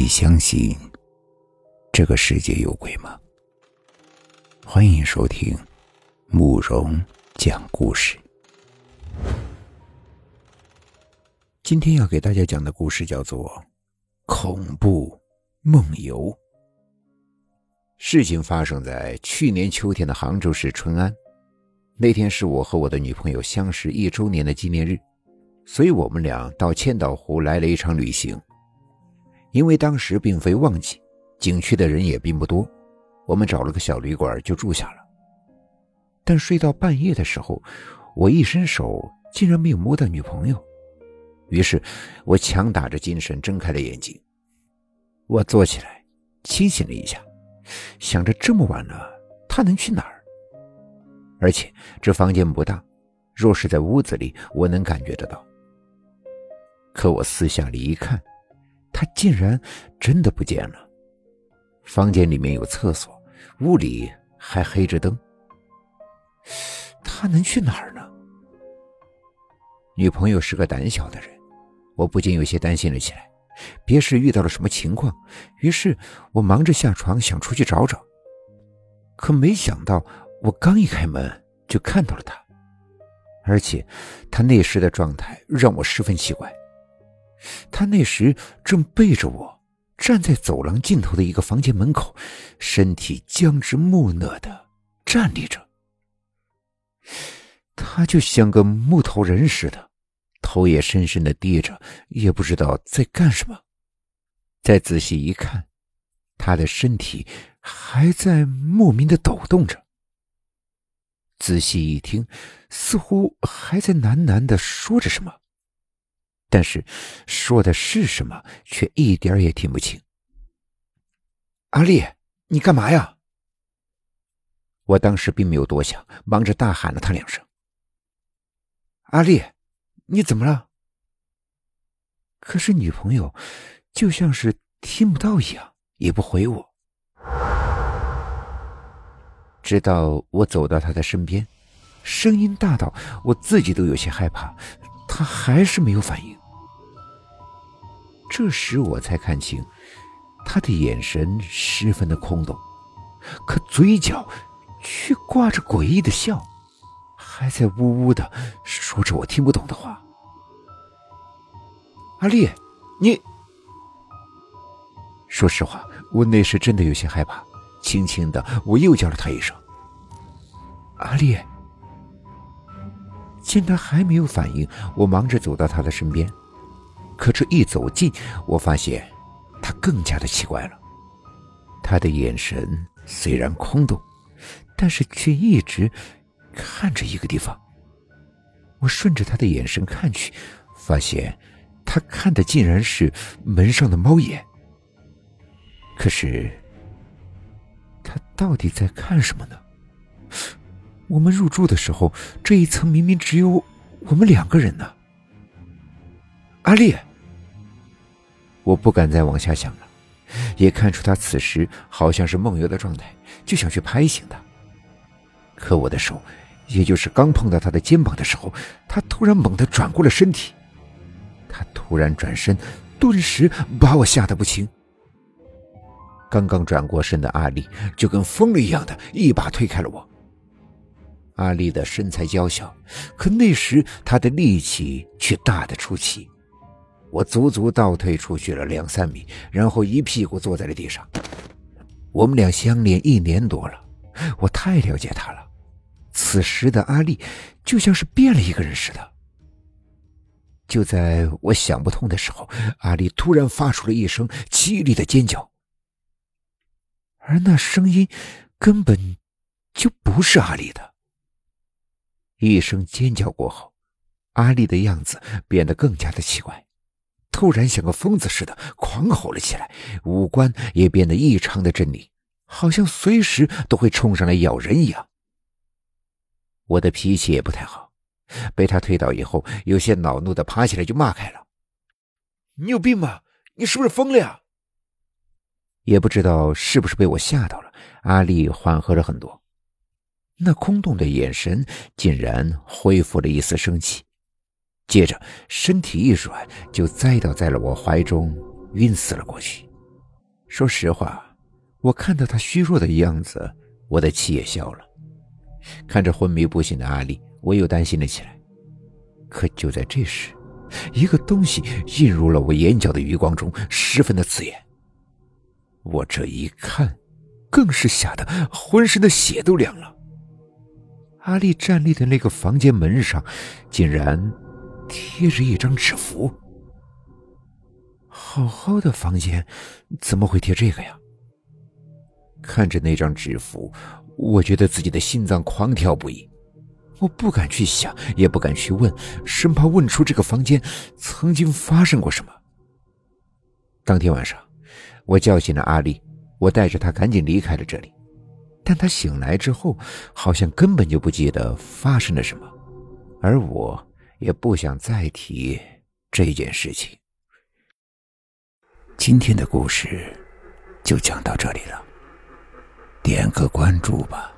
你相信这个世界有鬼吗？欢迎收听慕容讲故事。今天要给大家讲的故事叫做《恐怖梦游》。事情发生在去年秋天的杭州市淳安。那天是我和我的女朋友相识一周年的纪念日，所以我们俩到千岛湖来了一场旅行。因为当时并非旺季，景区的人也并不多，我们找了个小旅馆就住下了。但睡到半夜的时候，我一伸手竟然没有摸到女朋友，于是我强打着精神睁开了眼睛。我坐起来，清醒了一下，想着这么晚了，她能去哪儿？而且这房间不大，若是在屋子里，我能感觉得到。可我四下里一看。他竟然真的不见了。房间里面有厕所，屋里还黑着灯。他能去哪儿呢？女朋友是个胆小的人，我不禁有些担心了起来，别是遇到了什么情况。于是我忙着下床想出去找找，可没想到我刚一开门就看到了他，而且他那时的状态让我十分奇怪。他那时正背着我站在走廊尽头的一个房间门口，身体僵直木讷的站立着。他就像个木头人似的，头也深深的低着，也不知道在干什么。再仔细一看，他的身体还在莫名的抖动着。仔细一听，似乎还在喃喃的说着什么。但是说的是什么，却一点也听不清。阿丽，你干嘛呀？我当时并没有多想，忙着大喊了他两声：“阿丽，你怎么了？”可是女朋友就像是听不到一样，也不回我。直到我走到他的身边，声音大到我自己都有些害怕，他还是没有反应。这时我才看清，他的眼神十分的空洞，可嘴角却挂着诡异的笑，还在呜呜的说着我听不懂的话。阿丽，你……说实话，我那时真的有些害怕，轻轻的我又叫了他一声：“阿丽。”见他还没有反应，我忙着走到他的身边。可这一走近，我发现他更加的奇怪了。他的眼神虽然空洞，但是却一直看着一个地方。我顺着他的眼神看去，发现他看的竟然是门上的猫眼。可是，他到底在看什么呢？我们入住的时候，这一层明明只有我们两个人呢。阿丽。我不敢再往下想了，也看出他此时好像是梦游的状态，就想去拍醒他。可我的手，也就是刚碰到他的肩膀的时候，他突然猛地转过了身体。他突然转身，顿时把我吓得不轻。刚刚转过身的阿丽就跟疯了一样的一把推开了我。阿丽的身材娇小，可那时她的力气却大得出奇。我足足倒退出去了两三米，然后一屁股坐在了地上。我们俩相恋一年多了，我太了解他了。此时的阿丽就像是变了一个人似的。就在我想不通的时候，阿丽突然发出了一声凄厉的尖叫，而那声音根本就不是阿丽的。一声尖叫过后，阿丽的样子变得更加的奇怪。突然像个疯子似的狂吼了起来，五官也变得异常的狰狞，好像随时都会冲上来咬人一样。我的脾气也不太好，被他推倒以后，有些恼怒的爬起来就骂开了：“你有病吗？你是不是疯了呀？”也不知道是不是被我吓到了，阿丽缓和了很多，那空洞的眼神竟然恢复了一丝生气。接着，身体一软，就栽倒在了我怀中，晕死了过去。说实话，我看到他虚弱的样子，我的气也消了。看着昏迷不醒的阿丽，我又担心了起来。可就在这时，一个东西映入了我眼角的余光中，十分的刺眼。我这一看，更是吓得浑身的血都凉了。阿丽站立的那个房间门上，竟然贴着一张纸符。好好的房间，怎么会贴这个呀？看着那张纸符，我觉得自己的心脏狂跳不已。我不敢去想，也不敢去问，生怕问出这个房间曾经发生过什么。当天晚上，我叫醒了阿丽，我带着她赶紧离开了这里。但他醒来之后，好像根本就不记得发生了什么，而我也不想再提这件事情。今天的故事就讲到这里了，点个关注吧。